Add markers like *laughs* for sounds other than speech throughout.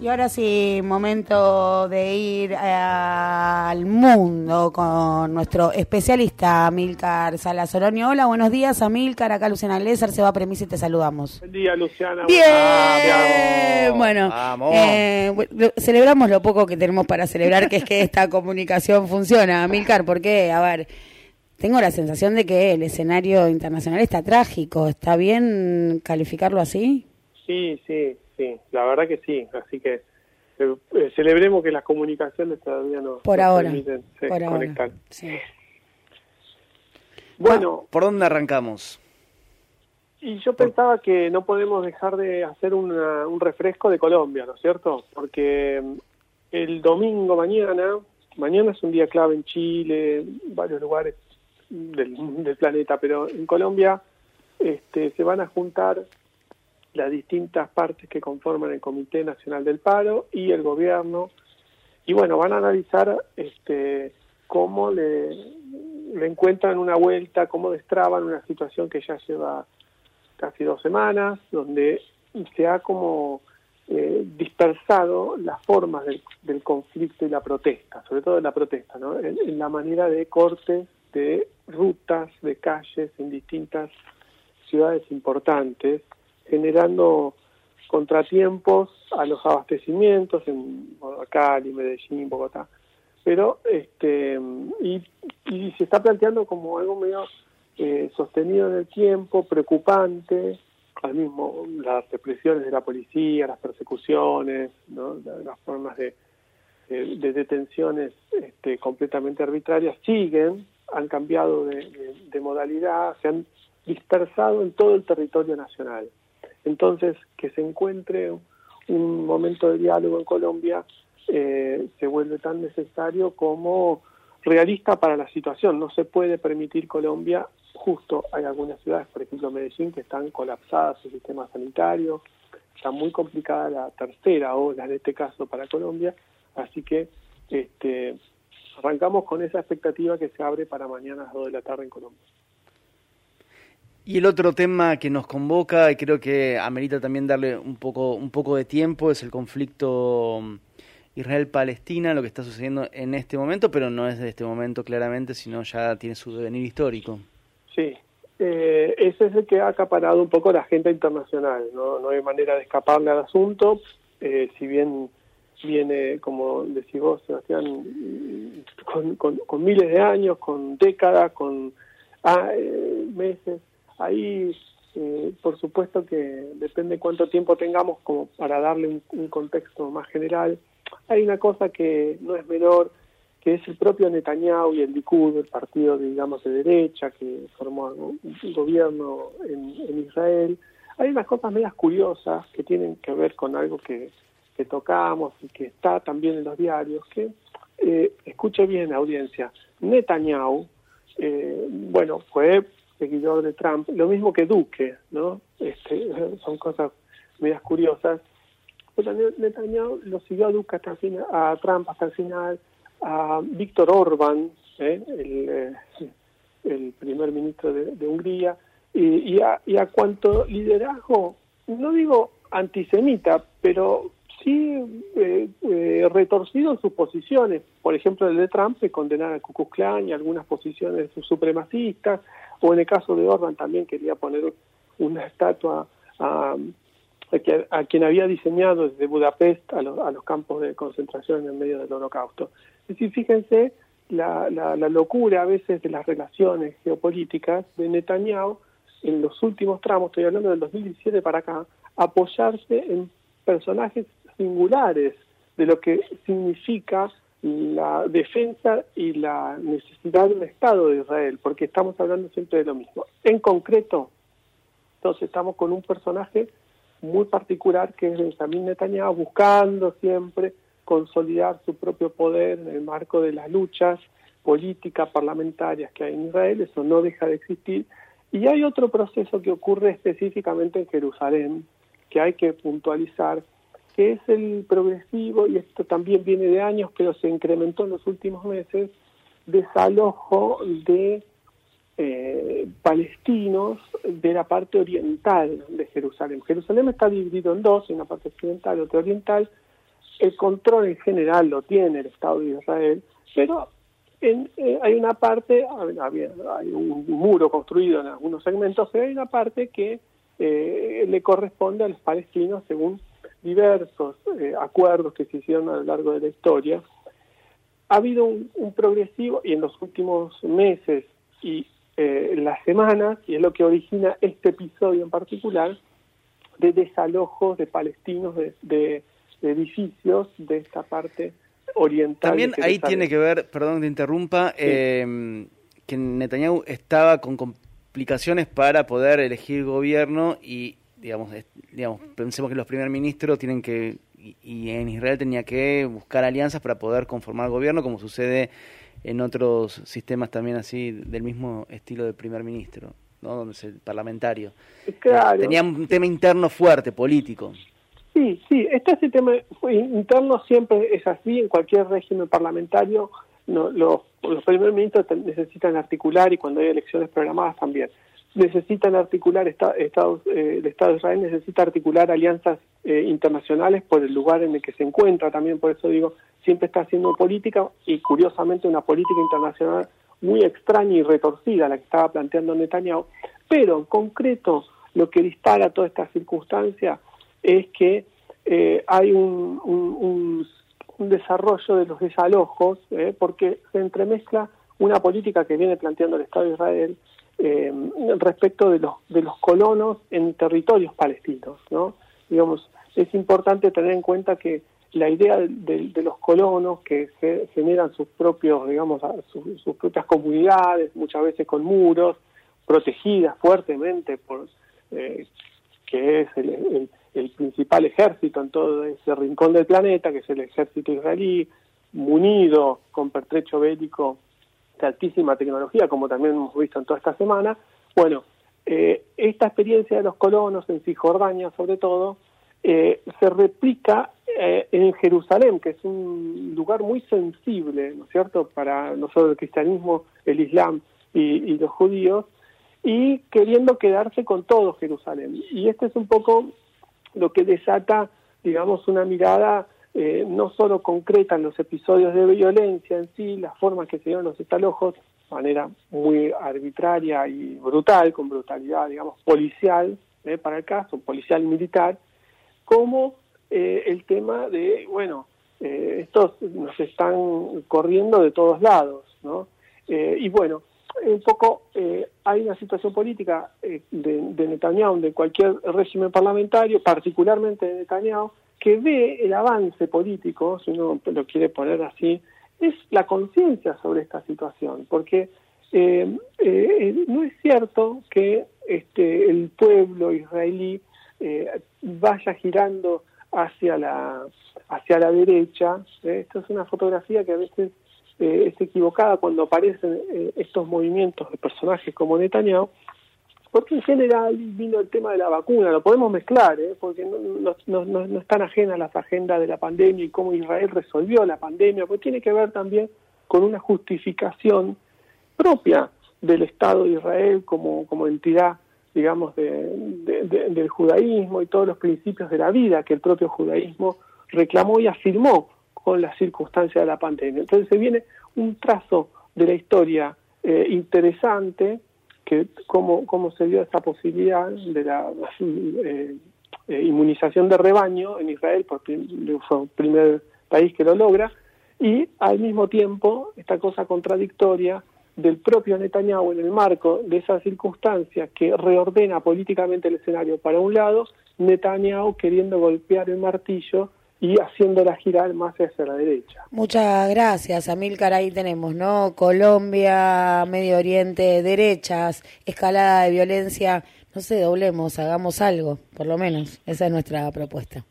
Y ahora sí, momento de ir al mundo con nuestro especialista Amilcar Salazoronio. Hola, buenos días Amilcar, acá Luciana Lézar, se va a premisa y te saludamos. Buen día Luciana. Bien, Ah, bueno, Vamos. eh, celebramos lo poco que tenemos para celebrar, que es que esta *laughs* comunicación funciona. Amilcar, ¿por qué? A ver, tengo la sensación de que el escenario internacional está trágico. ¿Está bien calificarlo así? Sí, sí, sí, la verdad que sí, así que eh, eh, celebremos que las comunicaciones todavía no Por nos ahora. permiten por ahora. Sí. Bueno, ¿Por dónde arrancamos? y yo pensaba que no podemos dejar de hacer una- un refresco de Colombia, ¿no es cierto? Porque mm, el domingo mañana, mañana es un día clave en Chile, en varios lugares del, del planeta, pero en Colombia este, se van a juntar las distintas partes que conforman el Comité Nacional del Paro y el gobierno y bueno van a analizar este cómo le, le encuentran una vuelta cómo destraban una situación que ya lleva casi dos semanas donde se ha como eh, dispersado las formas del, conflicto y la protesta sobre todo de la protesta ¿no? en, en la manera de cortes de rutas de calles en distintas ciudades importantes generando contratiempos a los abastecimientos en Cali, Medellín, Bogotá. Pero, este, y, se está planteando como algo medio eh, sostenido en el tiempo, preocupante, al mismo las represiones de la policía, las persecuciones, ¿no? La- las formas de, de, de detenciones este, completamente arbitrarias siguen, han cambiado de modalidad, se han dispersado en todo el territorio nacional. Entonces, que se encuentre un momento de diálogo en Colombia eh, se vuelve tan necesario como realista para la situación. No se puede permitir Colombia, justo hay algunas ciudades, por ejemplo Medellín, que están colapsadas su sistema sanitario, está muy complicada la tercera ola en este caso para Colombia, así que este, arrancamos con esa expectativa que se abre para mañana a las 2 de la tarde en Colombia. Y el otro tema que nos convoca, y creo que amerita también darle un poco, un poco de tiempo, es el conflicto mm, Israel-Palestina, lo que está sucediendo en este momento, pero no es de este momento claramente, sino ya tiene su devenir histórico. Sí, eh, ese es el que ha acaparado un poco la agenda internacional, no, no hay manera de escaparle al asunto, eh, si bien viene, como decís vos, Sebastián, con, con, con miles de años, con décadas, con ah, eh, meses, ahí eh, por supuesto que depende cuánto tiempo tengamos como para darle un, contexto más general. Hay una cosa que no es menor, que es el propio Netanyahu y el Likud, el partido, digamos, de derecha que formó un gobierno en, Israel. Hay unas cosas medias curiosas que tienen que ver con algo que, tocamos y que está también en los diarios, eh, escuche bien, audiencia, Netanyahu, eh, bueno, fue seguidor de Trump, lo mismo que Duque, ¿no? Este, *laughs* son cosas medias curiosas. Pero Netanyahu lo siguió a Duque hasta el final, a Trump hasta el final, a Víctor Orban, ¿eh? el, eh, el primer ministro de, de Hungría, y, y, a, y a cuanto liderazgo, no digo antisemita, pero sí eh, eh, retorcido en sus posiciones. Por ejemplo, el de Trump de condenar al Ku Klux Klan y algunas posiciones supremacistas, o en el caso de Orban también quería poner una estatua a, a, a quien había diseñado desde Budapest a, los- a los campos de concentración en medio del holocausto. Es decir, fíjense la, la, la locura a veces de las relaciones geopolíticas de Netanyahu en los últimos tramos, estoy hablando del 2017 para acá, apoyarse en personajes singulares de lo que significa la defensa y la necesidad de un Estado de Israel, porque estamos hablando siempre de lo mismo. En concreto, entonces estamos con un personaje muy particular que es Benjamín Netanyahu, buscando siempre consolidar su propio poder en el marco de las luchas políticas parlamentarias que hay en Israel, eso no deja de existir. Y hay otro proceso que ocurre específicamente en Jerusalén, que hay que puntualizar, que es el progresivo, y esto también viene de años, pero se incrementó en los últimos meses, desalojo de eh, palestinos de la parte oriental de Jerusalén. Jerusalén está dividido en dos, una parte occidental y otra oriental. el control en general lo tiene el Estado de Israel, pero en, eh, hay una parte, hay un muro construido en algunos segmentos, pero hay una parte que eh, le corresponde a los palestinos según diversos eh, acuerdos que se hicieron a lo largo de la historia. Ha habido un, progresivo, y en los últimos meses y las semanas, y es lo que origina este episodio en particular, de desalojos de palestinos de edificios de esta parte oriental. También ahí tiene que ver, perdón que te interrumpa, eh, que Netanyahu estaba con complicaciones para poder elegir gobierno y, digamos, digamos pensemos que los primer ministros tienen que, y, en Israel tenía que buscar alianzas para poder conformar gobierno, como sucede en otros sistemas también así del mismo estilo de primer ministro, ¿no? donde es el parlamentario. Claro. Tenía un tema interno fuerte, político. Sí, sí, este, este tema interno siempre es así, en cualquier régimen parlamentario no, los, los primer ministros necesitan articular y cuando hay elecciones programadas también necesitan articular Estados, eh, el Estado de Israel necesita articular alianzas eh, internacionales por el lugar en el que se encuentra también. Por eso digo siempre está haciendo política y curiosamente una política internacional muy extraña y retorcida la que estaba planteando Netanyahu. Pero en concreto lo que dispara toda esta circunstancia es que eh, hay un, un, desarrollo de los desalojos, eh, porque se entremezcla una política que viene planteando el Estado de Israel eh, respecto de los, de los colonos en territorios palestinos. ¿no? Digamos, es importante tener en cuenta que la idea de, los colonos que se generan sus propios, digamos, sus propias comunidades, muchas veces con muros, protegidas fuertemente por que es el, el principal ejército en todo ese rincón del planeta, que es el ejército israelí, munido con pertrecho bélico de altísima tecnología, como también hemos visto en toda esta semana. Bueno, eh, esta experiencia de los colonos en Cisjordania, sobre todo, eh, se replica eh, en Jerusalén, que es un lugar muy sensible, ¿no es cierto?, para no solo el cristianismo, el islam y, y los judíos, y queriendo quedarse con todo Jerusalén. Y este es un poco lo que desata, digamos, una mirada eh, no solo concreta en los episodios de violencia en sí, las formas que se dieron los desalojos, de manera muy arbitraria y brutal, con brutalidad, digamos, policial, eh, para el caso, policial y militar, como eh, el tema de, bueno, estos nos están corriendo de todos lados, ¿no? y bueno, un poco eh, hay una situación política eh, de, de, Netanyahu, de cualquier régimen parlamentario, particularmente de Netanyahu, que ve el avance político, si uno lo quiere poner así, es la conciencia sobre esta situación, porque eh, no es cierto que este, el pueblo israelí vaya girando hacia la hacia la derecha. Esto es una fotografía que a veces eh, es equivocada cuando aparecen eh, estos movimientos de personajes como Netanyahu, porque en general vino el tema de la vacuna, lo podemos mezclar, ¿eh? porque no, no, no, no, están ajenas las agendas de la pandemia y cómo Israel resolvió la pandemia, porque tiene que ver también con una justificación propia del Estado de Israel como, como entidad, digamos, de, del judaísmo y todos los principios de la vida que el propio judaísmo reclamó y afirmó con las circunstancias de la pandemia. Entonces se viene un trazo de la historia eh, interesante, que cómo, cómo se dio esa posibilidad de la eh, eh, inmunización de rebaño en Israel, porque fue el primer país que lo logra, y al mismo tiempo esta cosa contradictoria del propio Netanyahu en el marco de esa circunstancia que reordena políticamente el escenario para un lado, Netanyahu queriendo golpear el martillo y haciéndola girar más hacia la derecha. Muchas gracias, Amílcar. Ahí tenemos, ¿no? Colombia, Medio Oriente, derechas, escalada de violencia. No sé, doblemos, hagamos algo, por lo menos. Esa es nuestra propuesta.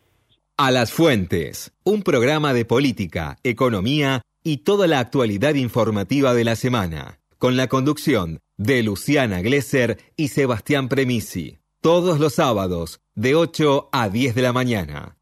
A las Fuentes, un programa de política, economía y toda la actualidad informativa de la semana, con la conducción de Luciana Glesser y Sebastián Premisi, todos los sábados, de 8 a 10 de la mañana.